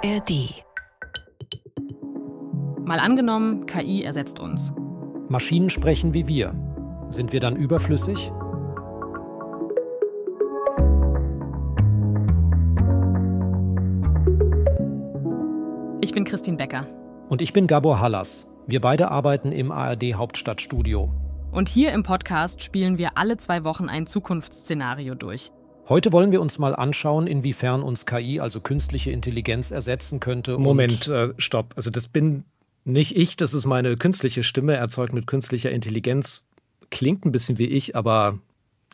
ARD. Mal angenommen, KI ersetzt uns. Maschinen sprechen wie wir. Sind wir dann überflüssig? Ich bin Christine Becker. Und ich bin Gabor Hallas. Wir beide arbeiten im ARD Hauptstadtstudio. Und hier im Podcast spielen wir alle zwei Wochen ein Zukunftsszenario durch. Heute wollen wir uns mal anschauen, inwiefern uns KI, also künstliche Intelligenz, ersetzen könnte. Moment, äh, stopp. Also das bin nicht ich, das ist meine künstliche Stimme, erzeugt mit künstlicher Intelligenz. Klingt ein bisschen wie ich, aber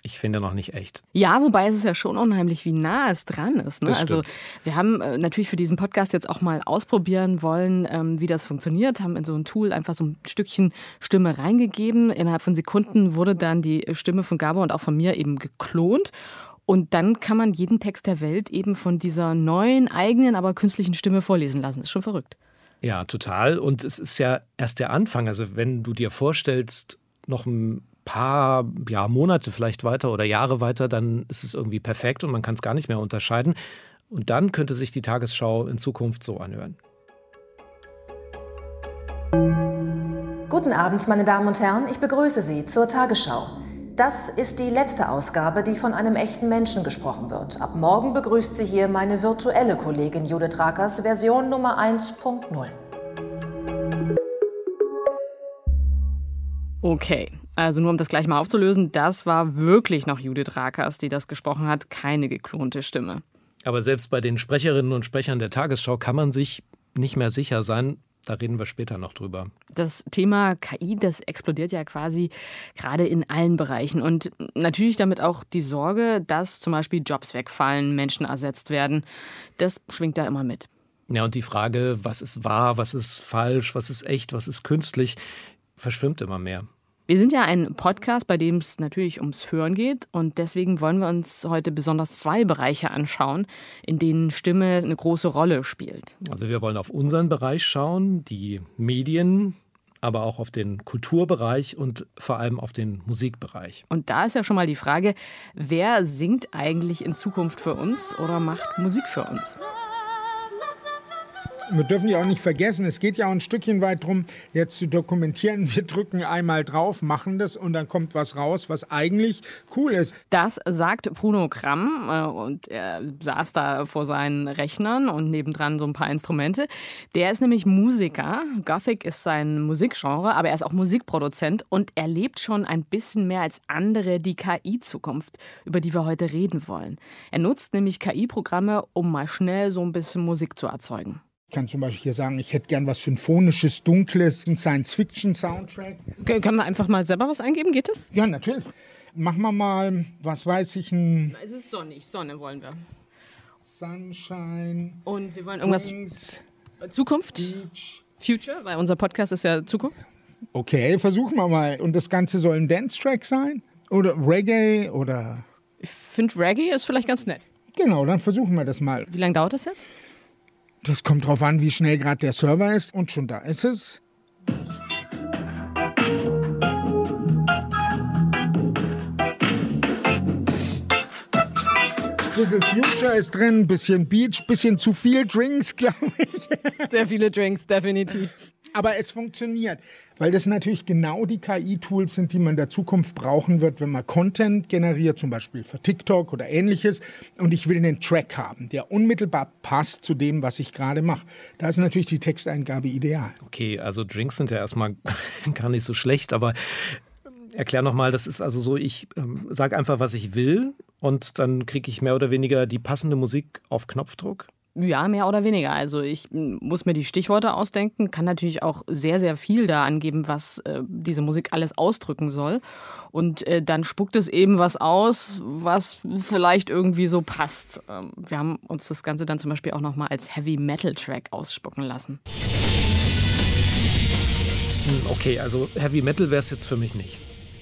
ich finde noch nicht echt. Ja, wobei es ist ja schon unheimlich, wie nah es dran ist. Ne? Also wir haben äh, natürlich für diesen Podcast jetzt auch mal ausprobieren wollen, ähm, wie das funktioniert, haben in so ein Tool einfach so ein Stückchen Stimme reingegeben. Innerhalb von Sekunden wurde dann die Stimme von Gabor und auch von mir eben geklont. Und dann kann man jeden Text der Welt eben von dieser neuen, eigenen, aber künstlichen Stimme vorlesen lassen. ist schon verrückt. Ja, total. Und es ist ja erst der Anfang. Also wenn du dir vorstellst, noch ein paar ja, Monate vielleicht weiter oder Jahre weiter, dann ist es irgendwie perfekt und man kann es gar nicht mehr unterscheiden. Und dann könnte sich die Tagesschau in Zukunft so anhören. Guten Abend, meine Damen und Herren. Ich begrüße Sie zur Tagesschau. Das ist die letzte Ausgabe, die von einem echten Menschen gesprochen wird. Ab morgen begrüßt Sie hier meine virtuelle Kollegin Judith Rakers, Version Nummer 1.0. Okay, also nur um das gleich mal aufzulösen, das war wirklich noch Judith Rakers, die das gesprochen hat, keine geklonte Stimme. Aber selbst bei den Sprecherinnen und Sprechern der Tagesschau kann man sich nicht mehr sicher sein. Da reden wir später noch drüber. Das Thema KI, das explodiert ja quasi gerade in allen Bereichen. Und natürlich damit auch die Sorge, dass zum Beispiel Jobs wegfallen, Menschen ersetzt werden. Das schwingt da immer mit. Ja, und die Frage, was ist wahr, was ist falsch, was ist echt, was ist künstlich, verschwimmt immer mehr. Wir sind ja ein Podcast, bei dem es natürlich ums Hören geht. Und deswegen wollen wir uns heute besonders zwei Bereiche anschauen, in denen Stimme eine große Rolle spielt. Also wir wollen auf unseren Bereich schauen, die Medien, aber auch auf den Kulturbereich und vor allem auf den Musikbereich. Und da ist ja schon mal die Frage, wer singt eigentlich in Zukunft für uns oder macht Musik für uns? Wir dürfen ja auch nicht vergessen, es geht ja auch ein Stückchen weit drum, jetzt zu dokumentieren. Wir drücken einmal drauf, machen das und dann kommt was raus, was eigentlich cool ist. Das sagt Bruno Kramm äh, und er saß da vor seinen Rechnern und nebendran so ein paar Instrumente. Der ist nämlich Musiker. Gothic ist sein Musikgenre, aber er ist auch Musikproduzent und er lebt schon ein bisschen mehr als andere die KI-Zukunft, über die wir heute reden wollen. Er nutzt nämlich KI-Programme, um mal schnell so ein bisschen Musik zu erzeugen. Ich kann zum Beispiel hier sagen, ich hätte gern was Symphonisches, Dunkles, ein Science-Fiction-Soundtrack. Können wir einfach mal selber was eingeben? Geht das? Ja, natürlich. Machen wir mal, was weiß ich, ein Es ist sonnig, Sonne wollen wir. Sunshine, Und wir wollen irgendwas. Drinks, Zukunft? Beach. Future? Weil unser Podcast ist ja Zukunft. Okay, versuchen wir mal. Und das Ganze soll ein Dance-Track sein? Oder Reggae oder... Ich finde Reggae ist vielleicht ganz nett. Genau, dann versuchen wir das mal. Wie lange dauert das jetzt? Das kommt drauf an, wie schnell gerade der Server ist. Und schon da ist es. Bisschen Future ist drin, bisschen Beach, bisschen zu viel Drinks, glaube ich. Sehr viele Drinks, definitiv. Aber es funktioniert, weil das natürlich genau die KI-Tools sind, die man in der Zukunft brauchen wird, wenn man Content generiert, zum Beispiel für TikTok oder ähnliches. Und ich will einen Track haben, der unmittelbar passt zu dem, was ich gerade mache. Da ist natürlich die Texteingabe ideal. Okay, also Drinks sind ja erstmal gar nicht so schlecht, aber erklär nochmal, das ist also so, ich ähm, sage einfach, was ich will und dann kriege ich mehr oder weniger die passende Musik auf Knopfdruck. Ja, mehr oder weniger. Also ich muss mir die Stichworte ausdenken, kann natürlich auch sehr, sehr viel da angeben, was äh, diese Musik alles ausdrücken soll. Und äh, dann spuckt es eben was aus, was vielleicht irgendwie so passt. Ähm, wir haben uns das Ganze dann zum Beispiel auch nochmal als Heavy Metal Track ausspucken lassen. Hm, Okay, also Heavy Metal wäre es jetzt für mich nicht.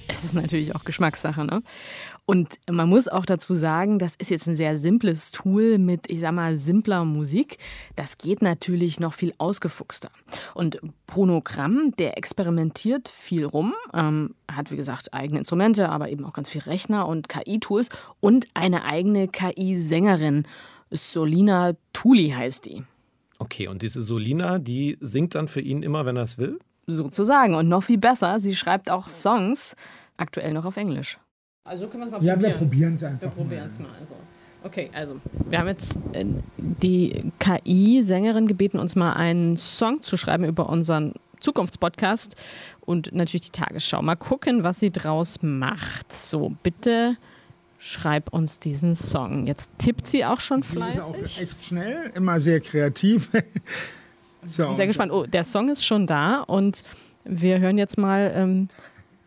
Es ist natürlich auch Geschmackssache, ne? Und man muss auch dazu sagen, das ist jetzt ein sehr simples Tool mit, ich sag mal, simpler Musik. Das geht natürlich noch viel ausgefuchster. Und Bruno Kramm, der experimentiert viel rum, ähm, hat wie gesagt eigene Instrumente, aber eben auch ganz viel Rechner und KI-Tools und eine eigene KI-Sängerin. Solina Thuli heißt die. Okay, und diese Solina, die singt dann für ihn immer, wenn er es will? Sozusagen. Und noch viel besser, sie schreibt auch Songs, aktuell noch auf Englisch. Also können wir es mal ja, probieren. Ja, wir probieren es einfach. Wir probieren es mal. Also. Okay, also wir haben jetzt äh, die KI-Sängerin gebeten, uns mal einen Song zu schreiben über unseren Zukunftspodcast und natürlich die Tagesschau. Mal gucken, was sie draus macht. So, bitte schreib uns diesen Song. Jetzt tippt sie auch schon fleißig. Sie ist auch echt schnell, immer sehr kreativ. so. Ich bin sehr gespannt. Oh, der Song ist schon da und wir hören jetzt mal ähm,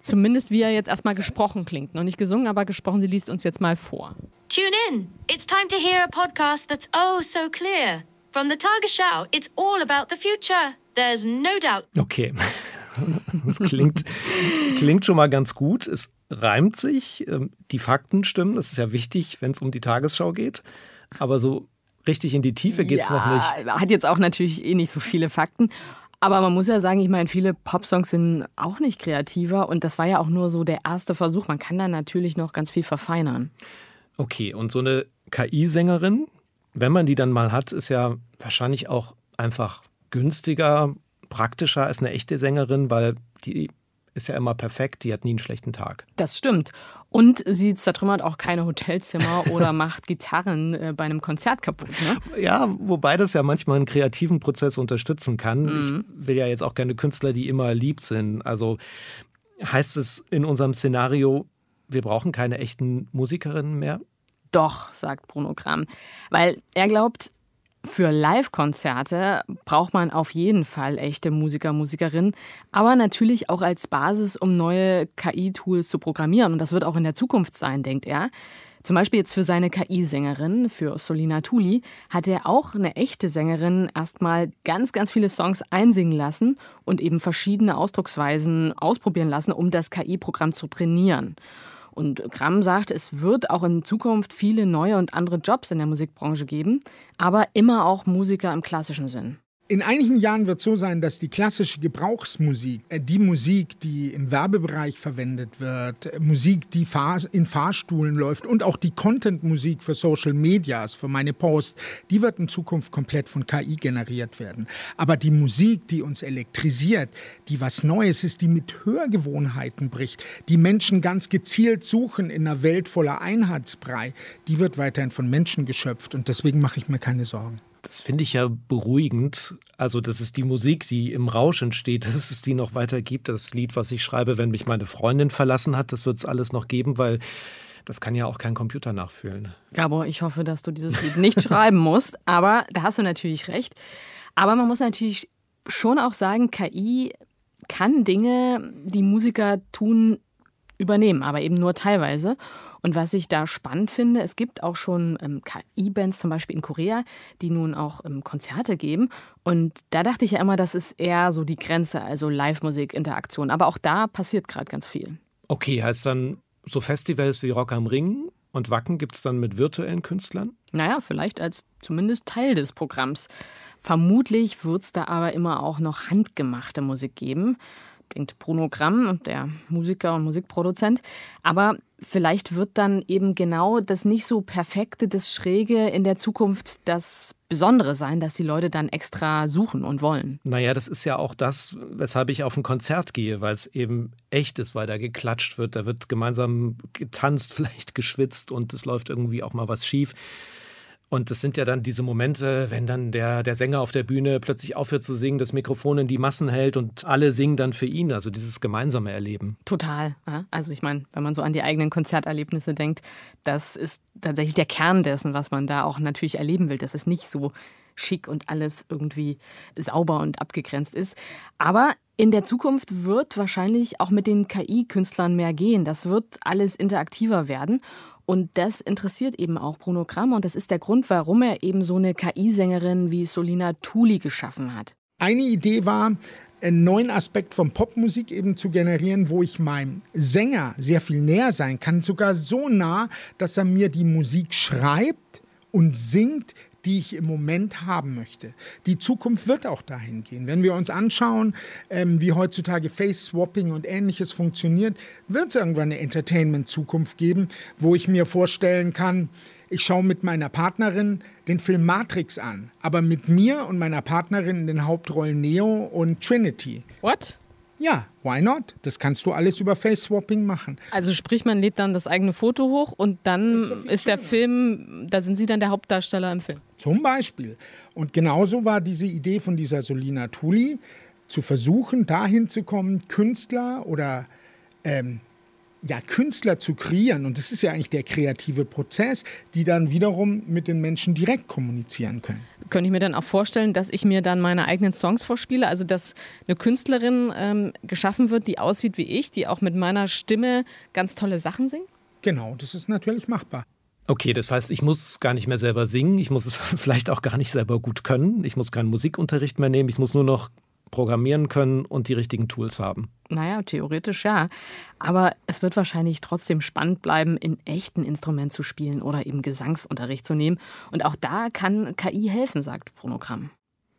zumindest, wie er jetzt erstmal gesprochen klingt. Noch nicht gesungen, aber gesprochen. Sie liest uns jetzt mal vor. Tune in. It's time to hear a podcast that's oh so clear. From the Tagesschau, it's all about the future. There's no doubt. Okay. Das klingt, klingt schon mal ganz gut. Es reimt sich. Ähm, die Fakten stimmen. Das ist ja wichtig, wenn es um die Tagesschau geht. Aber so richtig in die Tiefe geht es ja, noch nicht. Hat jetzt auch natürlich eh nicht so viele Fakten. Aber man muss ja sagen, ich meine, viele Popsongs sind auch nicht kreativer und das war ja auch nur so der erste Versuch. Man kann da natürlich noch ganz viel verfeinern. Okay, und so eine KI-Sängerin, wenn man die dann mal hat, ist ja wahrscheinlich auch einfach günstiger, praktischer als eine echte Sängerin, weil die ist ja immer perfekt, die hat nie einen schlechten Tag. Das stimmt. Und sie zertrümmert auch keine Hotelzimmer oder macht Gitarren äh, bei einem Konzert kaputt. Ne? Ja, wobei das ja manchmal einen kreativen Prozess unterstützen kann. Mhm. Ich will ja jetzt auch keine Künstler, die immer lieb sind. Also heißt es in unserem Szenario, wir brauchen keine echten Musikerinnen mehr? Doch, sagt Bruno Gramm. Weil er glaubt, für Live-Konzerte braucht man auf jeden Fall echte Musiker, Musikerinnen, aber natürlich auch als Basis, um neue KI-Tools zu programmieren. Und das wird auch in der Zukunft sein, denkt er. Zum Beispiel jetzt für seine KI-Sängerin, für Solina Tuli, hat er auch eine echte Sängerin erstmal ganz, ganz viele Songs einsingen lassen und eben verschiedene Ausdrucksweisen ausprobieren lassen, um das KI-Programm zu trainieren. Und Gramm sagt, es wird auch in Zukunft viele neue und andere Jobs in der Musikbranche geben, aber immer auch Musiker im klassischen Sinn. In einigen Jahren wird so sein, dass die klassische Gebrauchsmusik, äh, die Musik, die im Werbebereich verwendet wird, äh, Musik, die in Fahrstuhlen läuft und auch die Content-Musik für Social Medias, für meine Posts, die wird in Zukunft komplett von KI generiert werden. Aber die Musik, die uns elektrisiert, die was Neues ist, die mit Hörgewohnheiten bricht, die Menschen ganz gezielt suchen in einer Welt voller Einheitsbrei, die wird weiterhin von Menschen geschöpft und deswegen mache ich mir keine Sorgen. Das finde ich ja beruhigend. Also, das ist die Musik, die im Rausch entsteht, dass es die noch weiter gibt. Das Lied, was ich schreibe, wenn mich meine Freundin verlassen hat, das wird es alles noch geben, weil das kann ja auch kein Computer nachfühlen. Gabor, ich hoffe, dass du dieses Lied nicht schreiben musst, aber da hast du natürlich recht. Aber man muss natürlich schon auch sagen, KI kann Dinge, die Musiker tun, übernehmen, aber eben nur teilweise. Und was ich da spannend finde, es gibt auch schon ähm, KI-Bands, zum Beispiel in Korea, die nun auch ähm, Konzerte geben. Und da dachte ich ja immer, das ist eher so die Grenze, also Live-Musik, Interaktion. Aber auch da passiert gerade ganz viel. Okay, heißt dann so Festivals wie Rock am Ring und Wacken gibt es dann mit virtuellen Künstlern? Naja, vielleicht als zumindest Teil des Programms. Vermutlich wird es da aber immer auch noch handgemachte Musik geben denkt Bruno Gramm, der Musiker und Musikproduzent. Aber vielleicht wird dann eben genau das nicht so perfekte, das Schräge in der Zukunft das Besondere sein, dass die Leute dann extra suchen und wollen. Naja, das ist ja auch das, weshalb ich auf ein Konzert gehe, weil es eben echt ist, weil da geklatscht wird, da wird gemeinsam getanzt, vielleicht geschwitzt und es läuft irgendwie auch mal was schief. Und das sind ja dann diese Momente, wenn dann der, der Sänger auf der Bühne plötzlich aufhört zu singen, das Mikrofon in die Massen hält und alle singen dann für ihn. Also dieses gemeinsame Erleben. Total. Also ich meine, wenn man so an die eigenen Konzerterlebnisse denkt, das ist tatsächlich der Kern dessen, was man da auch natürlich erleben will. Das ist nicht so schick und alles irgendwie sauber und abgegrenzt ist. Aber in der Zukunft wird wahrscheinlich auch mit den KI-Künstlern mehr gehen. Das wird alles interaktiver werden. Und das interessiert eben auch Bruno Kramer und das ist der Grund, warum er eben so eine KI-Sängerin wie Solina Thuli geschaffen hat. Eine Idee war, einen neuen Aspekt von Popmusik eben zu generieren, wo ich meinem Sänger sehr viel näher sein kann, sogar so nah, dass er mir die Musik schreibt und singt, die ich im Moment haben möchte. Die Zukunft wird auch dahin gehen. Wenn wir uns anschauen, ähm, wie heutzutage Face-Swapping und ähnliches funktioniert, wird es irgendwann eine Entertainment-Zukunft geben, wo ich mir vorstellen kann, ich schaue mit meiner Partnerin den Film Matrix an, aber mit mir und meiner Partnerin in den Hauptrollen Neo und Trinity. What? Ja, why not? Das kannst du alles über Face-Swapping machen. Also sprich, man lädt dann das eigene Foto hoch und dann ist, ist der Film, da sind Sie dann der Hauptdarsteller im Film. Zum Beispiel. Und genauso war diese Idee von dieser Solina Tuli, zu versuchen, dahin zu kommen, Künstler oder ähm, ja, Künstler zu kreieren, und das ist ja eigentlich der kreative Prozess, die dann wiederum mit den Menschen direkt kommunizieren können. Könnte ich mir dann auch vorstellen, dass ich mir dann meine eigenen Songs vorspiele, also dass eine Künstlerin ähm, geschaffen wird, die aussieht wie ich, die auch mit meiner Stimme ganz tolle Sachen singt? Genau, das ist natürlich machbar. Okay, das heißt, ich muss gar nicht mehr selber singen, ich muss es vielleicht auch gar nicht selber gut können, ich muss keinen Musikunterricht mehr nehmen, ich muss nur noch programmieren können und die richtigen Tools haben. Naja, theoretisch ja. Aber es wird wahrscheinlich trotzdem spannend bleiben, in echten Instrument zu spielen oder eben Gesangsunterricht zu nehmen. Und auch da kann KI helfen, sagt Pronogramm.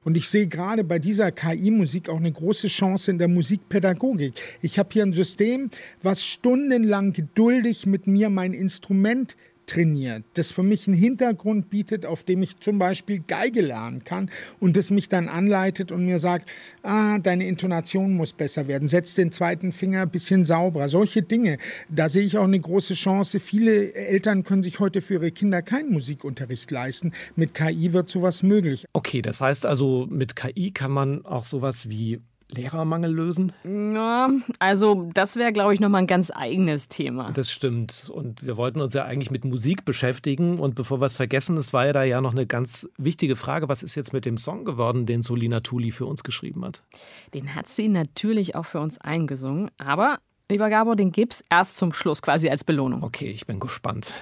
Und ich sehe gerade bei dieser KI-Musik auch eine große Chance in der Musikpädagogik. Ich habe hier ein System, was stundenlang geduldig mit mir mein Instrument trainiert, das für mich einen Hintergrund bietet, auf dem ich zum Beispiel Geige lernen kann und das mich dann anleitet und mir sagt, ah, deine Intonation muss besser werden, setz den zweiten Finger ein bisschen sauberer. Solche Dinge, da sehe ich auch eine große Chance. Viele Eltern können sich heute für ihre Kinder keinen Musikunterricht leisten. Mit KI wird sowas möglich. Okay, das heißt also, mit KI kann man auch sowas wie Lehrermangel lösen? Ja, also das wäre, glaube ich, nochmal ein ganz eigenes Thema. Das stimmt. Und wir wollten uns ja eigentlich mit Musik beschäftigen. Und bevor wir es vergessen, es war ja da ja noch eine ganz wichtige Frage. Was ist jetzt mit dem Song geworden, den Solina Tuli für uns geschrieben hat? Den hat sie natürlich auch für uns eingesungen. Aber, lieber Gabor, den gibt's erst zum Schluss quasi als Belohnung. Okay, ich bin gespannt.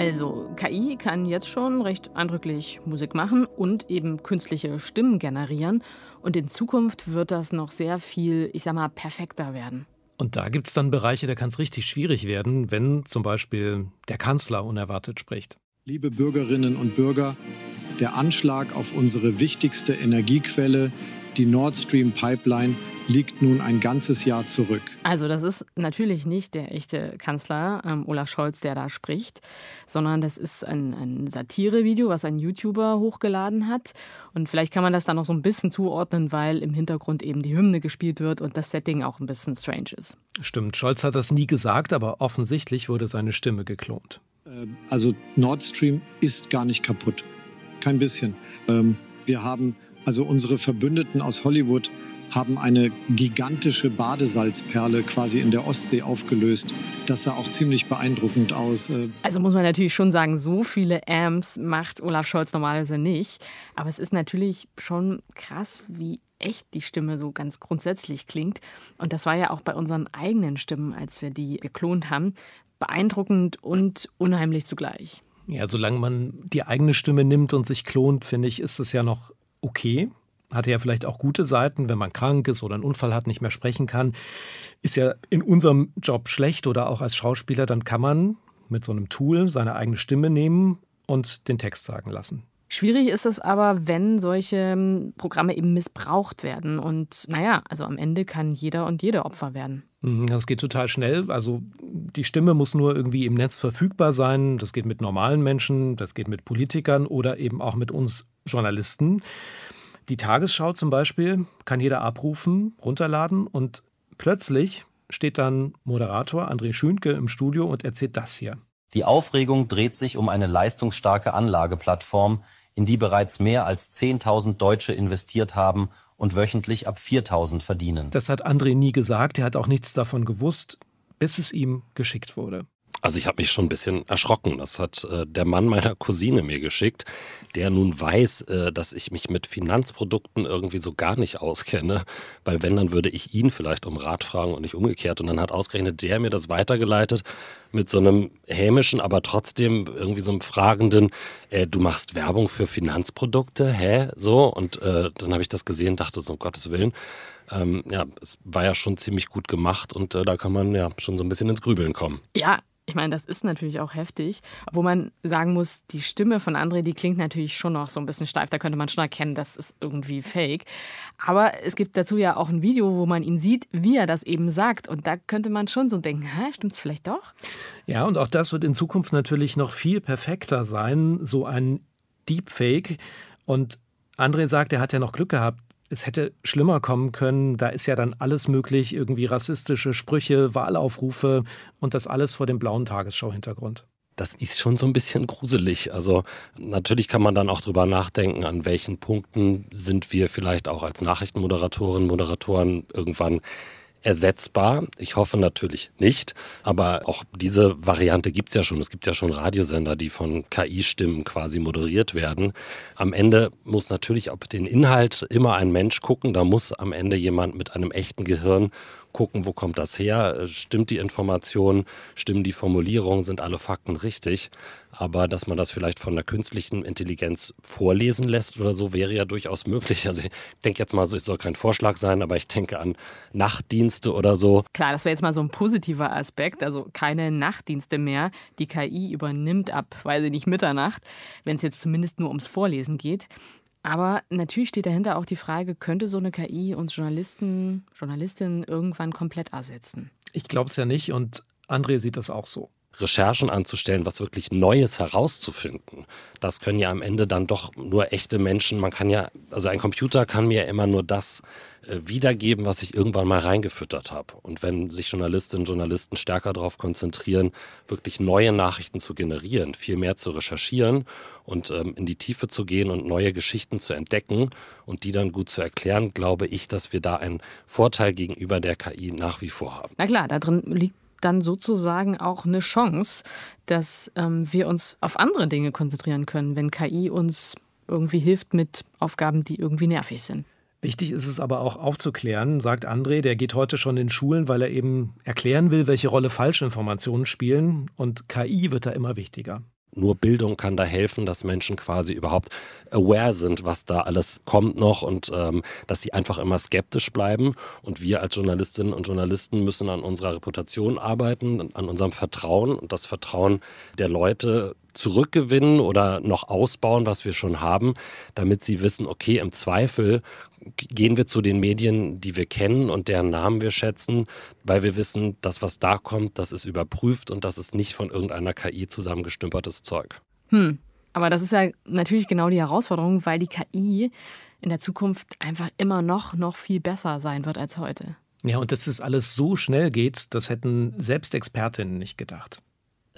Also, KI kann jetzt schon recht eindrücklich Musik machen und eben künstliche Stimmen generieren. Und in Zukunft wird das noch sehr viel, ich sag mal, perfekter werden. Und da gibt es dann Bereiche, da kann es richtig schwierig werden, wenn zum Beispiel der Kanzler unerwartet spricht. Liebe Bürgerinnen und Bürger, der Anschlag auf unsere wichtigste Energiequelle, die Nord Stream Pipeline, liegt nun ein ganzes Jahr zurück. Also das ist natürlich nicht der echte Kanzler ähm, Olaf Scholz, der da spricht, sondern das ist ein, ein Satirevideo, was ein YouTuber hochgeladen hat. Und vielleicht kann man das dann noch so ein bisschen zuordnen, weil im Hintergrund eben die Hymne gespielt wird und das Setting auch ein bisschen strange ist. Stimmt, Scholz hat das nie gesagt, aber offensichtlich wurde seine Stimme geklont. Äh, also Nord Stream ist gar nicht kaputt. Kein bisschen. Ähm, wir haben also unsere Verbündeten aus Hollywood haben eine gigantische Badesalzperle quasi in der Ostsee aufgelöst. Das sah auch ziemlich beeindruckend aus. Äh. Also muss man natürlich schon sagen, so viele Amps macht Olaf Scholz normalerweise nicht. Aber es ist natürlich schon krass, wie echt die Stimme so ganz grundsätzlich klingt. Und das war ja auch bei unseren eigenen Stimmen, als wir die geklont haben, beeindruckend und unheimlich zugleich. Ja, solange man die eigene Stimme nimmt und sich klont, finde ich, ist es ja noch okay hatte ja vielleicht auch gute Seiten, wenn man krank ist oder einen Unfall hat, nicht mehr sprechen kann. Ist ja in unserem Job schlecht oder auch als Schauspieler, dann kann man mit so einem Tool seine eigene Stimme nehmen und den Text sagen lassen. Schwierig ist es aber, wenn solche ähm, Programme eben missbraucht werden. Und naja, also am Ende kann jeder und jede Opfer werden. Mhm, das geht total schnell. Also die Stimme muss nur irgendwie im Netz verfügbar sein. Das geht mit normalen Menschen, das geht mit Politikern oder eben auch mit uns Journalisten. Die Tagesschau zum Beispiel kann jeder abrufen, runterladen und plötzlich steht dann Moderator André Schünke im Studio und erzählt das hier. Die Aufregung dreht sich um eine leistungsstarke Anlageplattform, in die bereits mehr als 10.000 Deutsche investiert haben und wöchentlich ab 4.000 verdienen. Das hat André nie gesagt, er hat auch nichts davon gewusst, bis es ihm geschickt wurde. Also ich habe mich schon ein bisschen erschrocken. Das hat äh, der Mann meiner Cousine mir geschickt, der nun weiß, äh, dass ich mich mit Finanzprodukten irgendwie so gar nicht auskenne. Weil wenn, dann würde ich ihn vielleicht um Rat fragen und nicht umgekehrt. Und dann hat ausgerechnet der mir das weitergeleitet mit so einem hämischen, aber trotzdem irgendwie so einem fragenden, äh, du machst Werbung für Finanzprodukte, hä? So. Und äh, dann habe ich das gesehen, dachte so, um Gottes Willen. Ähm, ja, es war ja schon ziemlich gut gemacht und äh, da kann man ja schon so ein bisschen ins Grübeln kommen. Ja, Ich meine, das ist natürlich auch heftig, wo man sagen muss, die Stimme von André, die klingt natürlich schon noch so ein bisschen steif. Da könnte man schon erkennen, das ist irgendwie fake. Aber es gibt dazu ja auch ein Video, wo man ihn sieht, wie er das eben sagt. Und da könnte man schon so denken, hä, stimmt's vielleicht doch? Ja, und auch das wird in Zukunft natürlich noch viel perfekter sein, so ein Deepfake. Und André sagt, er hat ja noch Glück gehabt es hätte schlimmer kommen können. Da ist ja dann alles möglich, irgendwie rassistische Sprüche, Wahlaufrufe und das alles vor dem blauen Tagesschau-Hintergrund. Das ist schon so ein bisschen gruselig. Also natürlich kann man dann auch drüber nachdenken, an welchen Punkten sind wir vielleicht auch als Nachrichtenmoderatorinnen, Moderatoren irgendwann ersetzbar. Ich hoffe natürlich nicht, aber auch diese Variante gibt es ja schon. Es gibt ja schon Radiosender, die von KI-Stimmen quasi moderiert werden. Am Ende muss natürlich auf den Inhalt immer ein Mensch gucken. Da muss am Ende jemand mit einem echten Gehirn gucken, wo kommt das her, stimmt die Information, stimmen die Formulierungen, sind alle Fakten richtig. Aber dass man das vielleicht von der künstlichen Intelligenz vorlesen lässt oder so, wäre ja durchaus möglich. Also ich denke jetzt mal so, es soll kein Vorschlag sein, aber ich denke an Nachtdienste oder so. Klar, das wäre jetzt mal so ein positiver Aspekt, also keine Nachtdienste mehr. Die KI übernimmt ab, weil sie nicht Mitternacht, wenn es jetzt zumindest nur ums Vorlesen geht. Aber natürlich steht dahinter auch die Frage, könnte so eine KI uns Journalisten, Journalistinnen irgendwann komplett ersetzen? Ich glaube es ja nicht und André sieht das auch so. Recherchen anzustellen, was wirklich Neues herauszufinden. Das können ja am Ende dann doch nur echte Menschen. Man kann ja, also ein Computer kann mir immer nur das äh, wiedergeben, was ich irgendwann mal reingefüttert habe. Und wenn sich Journalistinnen und Journalisten stärker darauf konzentrieren, wirklich neue Nachrichten zu generieren, viel mehr zu recherchieren und ähm, in die Tiefe zu gehen und neue Geschichten zu entdecken und die dann gut zu erklären, glaube ich, dass wir da einen Vorteil gegenüber der KI nach wie vor haben. Na klar, da drin liegt dann sozusagen auch eine Chance, dass ähm, wir uns auf andere Dinge konzentrieren können, wenn KI uns irgendwie hilft mit Aufgaben, die irgendwie nervig sind. Wichtig ist es aber auch aufzuklären, sagt André, der geht heute schon in Schulen, weil er eben erklären will, welche Rolle Falschinformationen spielen. Und KI wird da immer wichtiger. Nur Bildung kann da helfen, dass Menschen quasi überhaupt aware sind, was da alles kommt noch und ähm, dass sie einfach immer skeptisch bleiben. Und wir als Journalistinnen und Journalisten müssen an unserer Reputation arbeiten, an unserem Vertrauen und das Vertrauen der Leute zurückgewinnen oder noch ausbauen, was wir schon haben, damit sie wissen, okay, im Zweifel gehen wir zu den Medien, die wir kennen und deren Namen wir schätzen, weil wir wissen, das, was da kommt, das ist überprüft und das ist nicht von irgendeiner KI zusammengestümpertes Zeug. Hm. Aber das ist ja natürlich genau die Herausforderung, weil die KI in der Zukunft einfach immer noch, noch viel besser sein wird als heute. Ja, und dass das alles so schnell geht, das hätten selbst Expertinnen nicht gedacht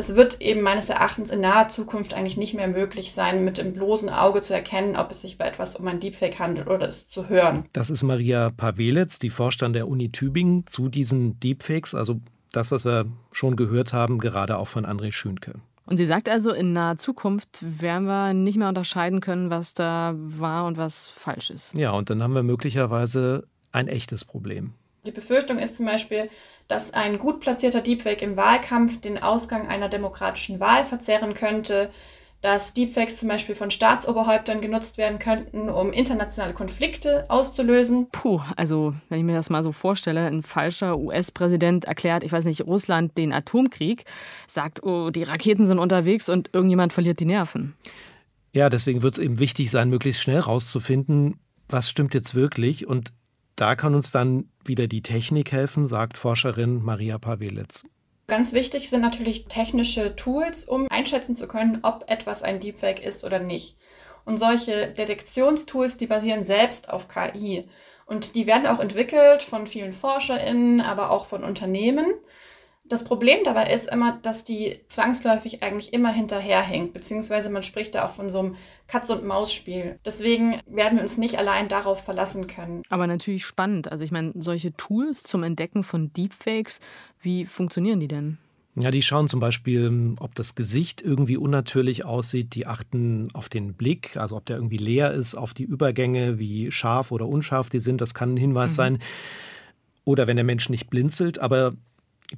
es wird eben meines Erachtens in naher Zukunft eigentlich nicht mehr möglich sein, mit dem bloßen Auge zu erkennen, ob es sich bei etwas um ein Deepfake handelt oder es zu hören. Das ist Maria Pawelitz, die forscht an der Uni Tübingen zu diesen Deepfakes, also das, was wir schon gehört haben, gerade auch von André Schünke. Und sie sagt also, in naher Zukunft werden wir nicht mehr unterscheiden können, was da wahr und was falsch ist. Ja, und dann haben wir möglicherweise ein echtes Problem. Die Befürchtung ist zum Beispiel, dass ein gut platzierter Deepfake im Wahlkampf den Ausgang einer demokratischen Wahl verzerren könnte, dass Deepfakes zum Beispiel von Staatsoberhäuptern genutzt werden könnten, um internationale Konflikte auszulösen. Puh, also wenn ich mir das mal so vorstelle, ein falscher US-Präsident erklärt, ich weiß nicht, Russland den Atomkrieg, sagt, oh, die Raketen sind unterwegs und irgendjemand verliert die Nerven. Ja, deswegen wird es eben wichtig sein, möglichst schnell rauszufinden, was stimmt jetzt wirklich und da kann uns dann wieder die Technik helfen, sagt Forscherin Maria Pawelitz. Ganz wichtig sind natürlich technische Tools, um einschätzen zu können, ob etwas ein Deepfake ist oder nicht. Und solche Detektionstools, die basieren selbst auf KI. Und die werden auch entwickelt von vielen ForscherInnen, aber auch von Unternehmen. Das Problem dabei ist immer, dass die zwangsläufig eigentlich immer hinterherhängt, beziehungsweise man spricht da auch von so einem Katz-und-Maus-Spiel. Deswegen werden wir uns nicht allein darauf verlassen können. Aber natürlich spannend. Also ich meine, solche Tools zum Entdecken von Deepfakes, wie funktionieren die denn? Ja, die schauen zum Beispiel, ob das Gesicht irgendwie unnatürlich aussieht. Die achten auf den Blick, also ob der irgendwie leer ist, auf die Übergänge, wie scharf oder unscharf die sind. Das kann ein Hinweis mhm. sein. Oder wenn der Mensch nicht blinzelt. Aber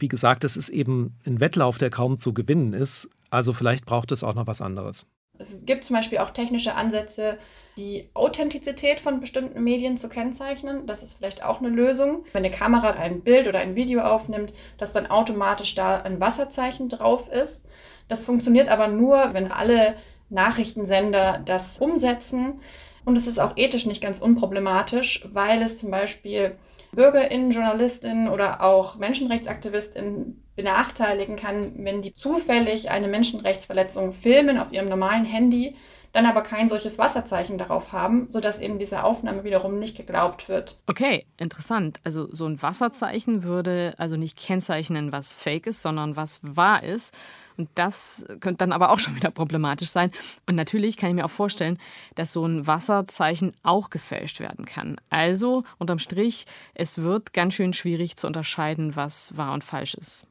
wie gesagt, es ist eben ein Wettlauf, der kaum zu gewinnen ist. Also vielleicht braucht es auch noch was anderes. Es gibt zum Beispiel auch technische Ansätze, die Authentizität von bestimmten Medien zu kennzeichnen. Das ist vielleicht auch eine Lösung. Wenn eine Kamera ein Bild oder ein Video aufnimmt, dass dann automatisch da ein Wasserzeichen drauf ist. Das funktioniert aber nur, wenn alle Nachrichtensender das umsetzen. Und es ist auch ethisch nicht ganz unproblematisch, weil es zum Beispiel BürgerInnen, JournalistInnen oder auch MenschenrechtsaktivistInnen benachteiligen kann, wenn die zufällig eine Menschenrechtsverletzung filmen auf ihrem normalen Handy, dann aber kein solches Wasserzeichen darauf haben, sodass eben diese Aufnahme wiederum nicht geglaubt wird. Okay, interessant. Also so ein Wasserzeichen würde also nicht kennzeichnen, was fake ist, sondern was wahr ist. Und das könnte dann aber auch schon wieder problematisch sein. Und natürlich kann ich mir auch vorstellen, dass so ein Wasserzeichen auch gefälscht werden kann. Also unterm Strich, es wird ganz schön schwierig zu unterscheiden, was wahr und falsch ist.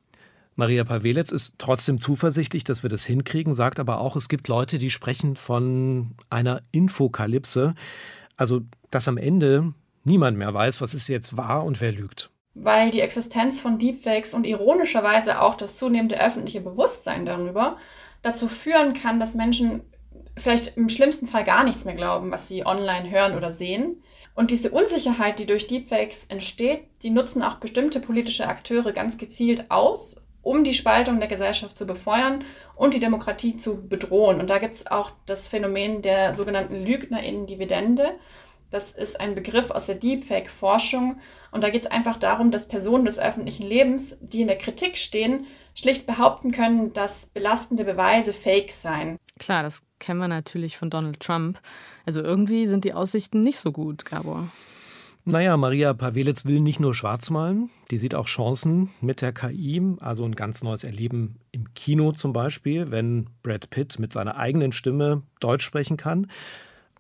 Maria Pavelec ist trotzdem zuversichtlich, dass wir das hinkriegen, sagt aber auch, es gibt Leute, die sprechen von einer Infokalypse. Also, dass am Ende niemand mehr weiß, was ist jetzt wahr und wer lügt. Weil die Existenz von Deepfakes und ironischerweise auch das zunehmende öffentliche Bewusstsein darüber dazu führen kann, dass Menschen vielleicht im schlimmsten Fall gar nichts mehr glauben, was sie online hören oder sehen. Und diese Unsicherheit, die durch Deepfakes entsteht, die nutzen auch bestimmte politische Akteure ganz gezielt aus, um die Spaltung der Gesellschaft zu befeuern und die Demokratie zu bedrohen. Und da gibt es auch das Phänomen der sogenannten Lügnerinnen-Dividende. Das ist ein Begriff aus der Deepfake-Forschung. Und da geht es einfach darum, dass Personen des öffentlichen Lebens, die in der Kritik stehen, schlicht behaupten können, dass belastende Beweise fake seien. Klar, das kennen wir natürlich von Donald Trump. Also irgendwie sind die Aussichten nicht so gut, Gabor. Naja, Maria Pawelitz will nicht nur schwarz malen, die sieht auch Chancen mit der KI, also ein ganz neues Erleben im Kino zum Beispiel, wenn Brad Pitt mit seiner eigenen Stimme Deutsch sprechen kann.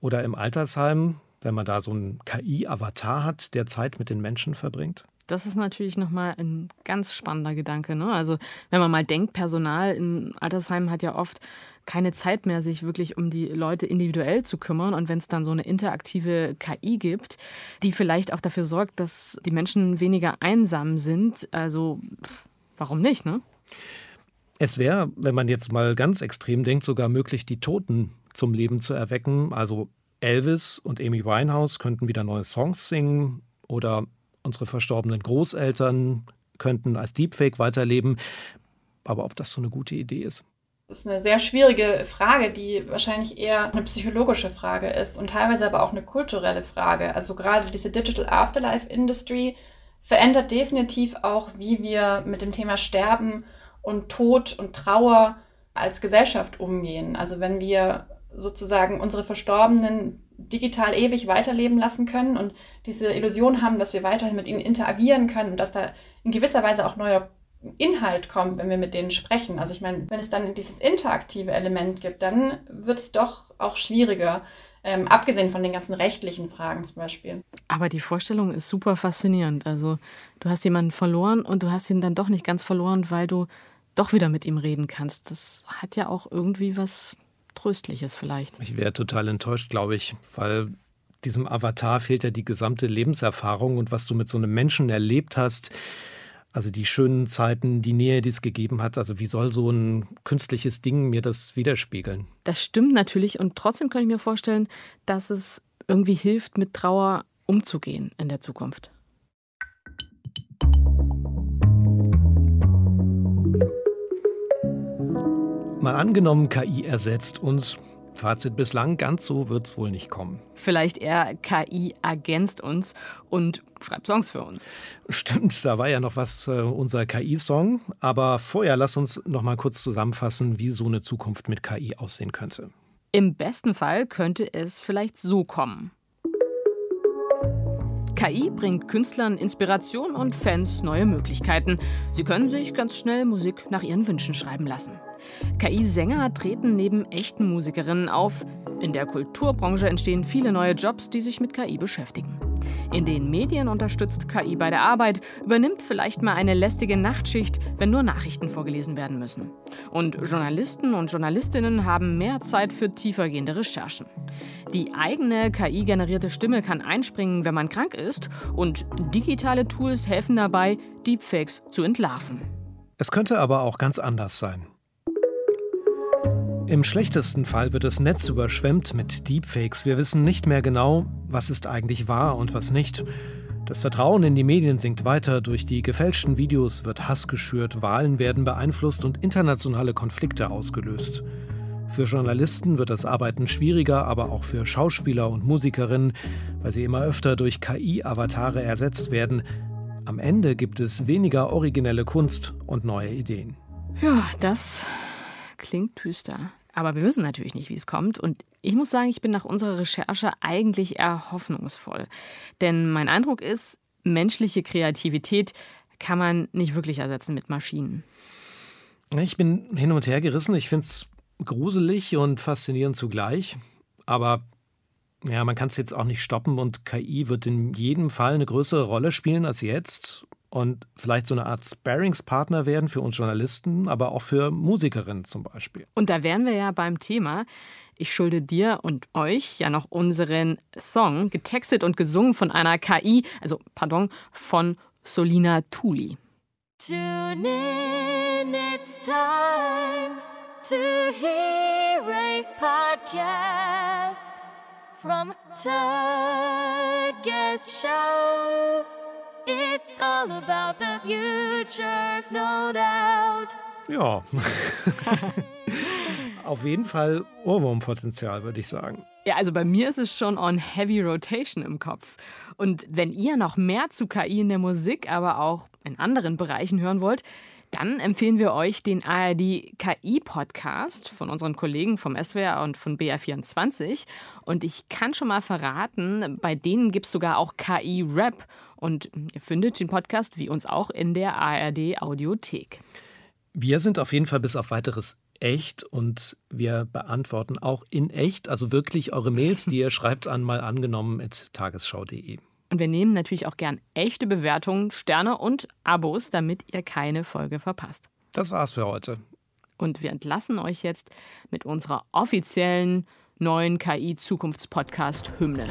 Oder im Altersheim, wenn man da so einen KI-Avatar hat, der Zeit mit den Menschen verbringt. Das ist natürlich nochmal ein ganz spannender Gedanke. Ne? Also, wenn man mal denkt, Personal in Altersheimen hat ja oft keine Zeit mehr, sich wirklich um die Leute individuell zu kümmern. Und wenn es dann so eine interaktive KI gibt, die vielleicht auch dafür sorgt, dass die Menschen weniger einsam sind, also warum nicht, ne? Es wäre, wenn man jetzt mal ganz extrem denkt, sogar möglich, die Toten zum Leben zu erwecken. Also Elvis und Amy Winehouse könnten wieder neue Songs singen oder unsere verstorbenen Großeltern könnten als Deepfake weiterleben. Aber ob das so eine gute Idee ist? Das ist eine sehr schwierige Frage, die wahrscheinlich eher eine psychologische Frage ist und teilweise aber auch eine kulturelle Frage. Also gerade diese Digital Afterlife Industry verändert definitiv auch, wie wir mit dem Thema Sterben und Tod und Trauer als Gesellschaft umgehen. Also wenn wir sozusagen unsere Verstorbenen digital ewig weiterleben lassen können und diese Illusion haben, dass wir weiterhin mit ihnen interagieren können und dass da in gewisser Weise auch neuer Inhalt kommt, wenn wir mit denen sprechen. Also ich meine, wenn es dann dieses interaktive Element gibt, dann wird es doch auch schwieriger. Ähm, abgesehen von den ganzen rechtlichen Fragen zum Beispiel. Aber die Vorstellung ist super faszinierend. Also du hast jemanden verloren und du hast ihn dann doch nicht ganz verloren, weil du doch wieder mit ihm reden kannst. Das hat ja auch irgendwie was Tröstliches vielleicht. Ich wäre total enttäuscht, glaube ich, weil diesem Avatar fehlt ja die gesamte Lebenserfahrung und was du mit so einem Menschen erlebt hast, also die schönen Zeiten, die Nähe, die es gegeben hat. Also wie soll so ein künstliches Ding mir das widerspiegeln? Das stimmt natürlich und trotzdem kann ich mir vorstellen, dass es irgendwie hilft, mit Trauer umzugehen in der Zukunft. Mal angenommen, KI ersetzt uns. Fazit bislang, ganz so wird es wohl nicht kommen. Vielleicht eher KI ergänzt uns und schreibt Songs für uns. Stimmt, da war ja noch was, äh, unser KI-Song. Aber vorher lass uns noch mal kurz zusammenfassen, wie so eine Zukunft mit KI aussehen könnte. Im besten Fall könnte es vielleicht so kommen. KI bringt Künstlern Inspiration und Fans neue Möglichkeiten. Sie können sich ganz schnell Musik nach ihren Wünschen schreiben lassen. KI-Sänger treten neben echten Musikerinnen auf. In der Kulturbranche entstehen viele neue Jobs, die sich mit KI beschäftigen. In den Medien unterstützt KI bei der Arbeit, übernimmt vielleicht mal eine lästige Nachtschicht, wenn nur Nachrichten vorgelesen werden müssen. Und Journalisten und Journalistinnen haben mehr Zeit für tiefergehende Recherchen. Die eigene KI-generierte Stimme kann einspringen, wenn man krank ist, und digitale Tools helfen dabei, Deepfakes zu entlarven. Es könnte aber auch ganz anders sein. Im schlechtesten Fall wird das Netz überschwemmt mit Deepfakes. Wir wissen nicht mehr genau, was ist eigentlich wahr und was nicht. Das Vertrauen in die Medien sinkt weiter, durch die gefälschten Videos wird Hass geschürt, Wahlen werden beeinflusst und internationale Konflikte ausgelöst. Für Journalisten wird das Arbeiten schwieriger, aber auch für Schauspieler und Musikerinnen, weil sie immer öfter durch KI-Avatare ersetzt werden. Am Ende gibt es weniger originelle Kunst und neue Ideen. Ja, das klingt düster. Aber wir wissen natürlich nicht, wie es kommt. Und ich muss sagen, ich bin nach unserer Recherche eigentlich eher hoffnungsvoll. Denn mein Eindruck ist, menschliche Kreativität kann man nicht wirklich ersetzen mit Maschinen. Ich bin hin und her gerissen. Ich finde es gruselig und faszinierend zugleich. Aber ja, man kann es jetzt auch nicht stoppen und KI wird in jedem Fall eine größere Rolle spielen als jetzt und vielleicht so eine Art Sparingspartner werden für uns Journalisten, aber auch für Musikerinnen zum Beispiel. Und da wären wir ja beim Thema. Ich schulde dir und euch ja noch unseren Song, getextet und gesungen von einer KI, also pardon, von Solina Thuli. Tune in, it's time to hear a podcast from Turgis Show. It's all about the future, no doubt. Ja. Auf jeden Fall Ohrwurmpotenzial, würde ich sagen. Ja, also bei mir ist es schon on Heavy Rotation im Kopf. Und wenn ihr noch mehr zu KI in der Musik, aber auch in anderen Bereichen hören wollt, dann empfehlen wir euch den ARD KI-Podcast von unseren Kollegen vom SWR und von BR24. Und ich kann schon mal verraten, bei denen gibt es sogar auch KI-Rap. Und ihr findet den Podcast wie uns auch in der ARD Audiothek. Wir sind auf jeden Fall bis auf weiteres echt und wir beantworten auch in echt, also wirklich eure Mails, die ihr schreibt an mal angenommen tagesschau.de. Und wir nehmen natürlich auch gern echte Bewertungen, Sterne und Abos, damit ihr keine Folge verpasst. Das war's für heute. Und wir entlassen euch jetzt mit unserer offiziellen neuen KI-Zukunftspodcast-Hymne.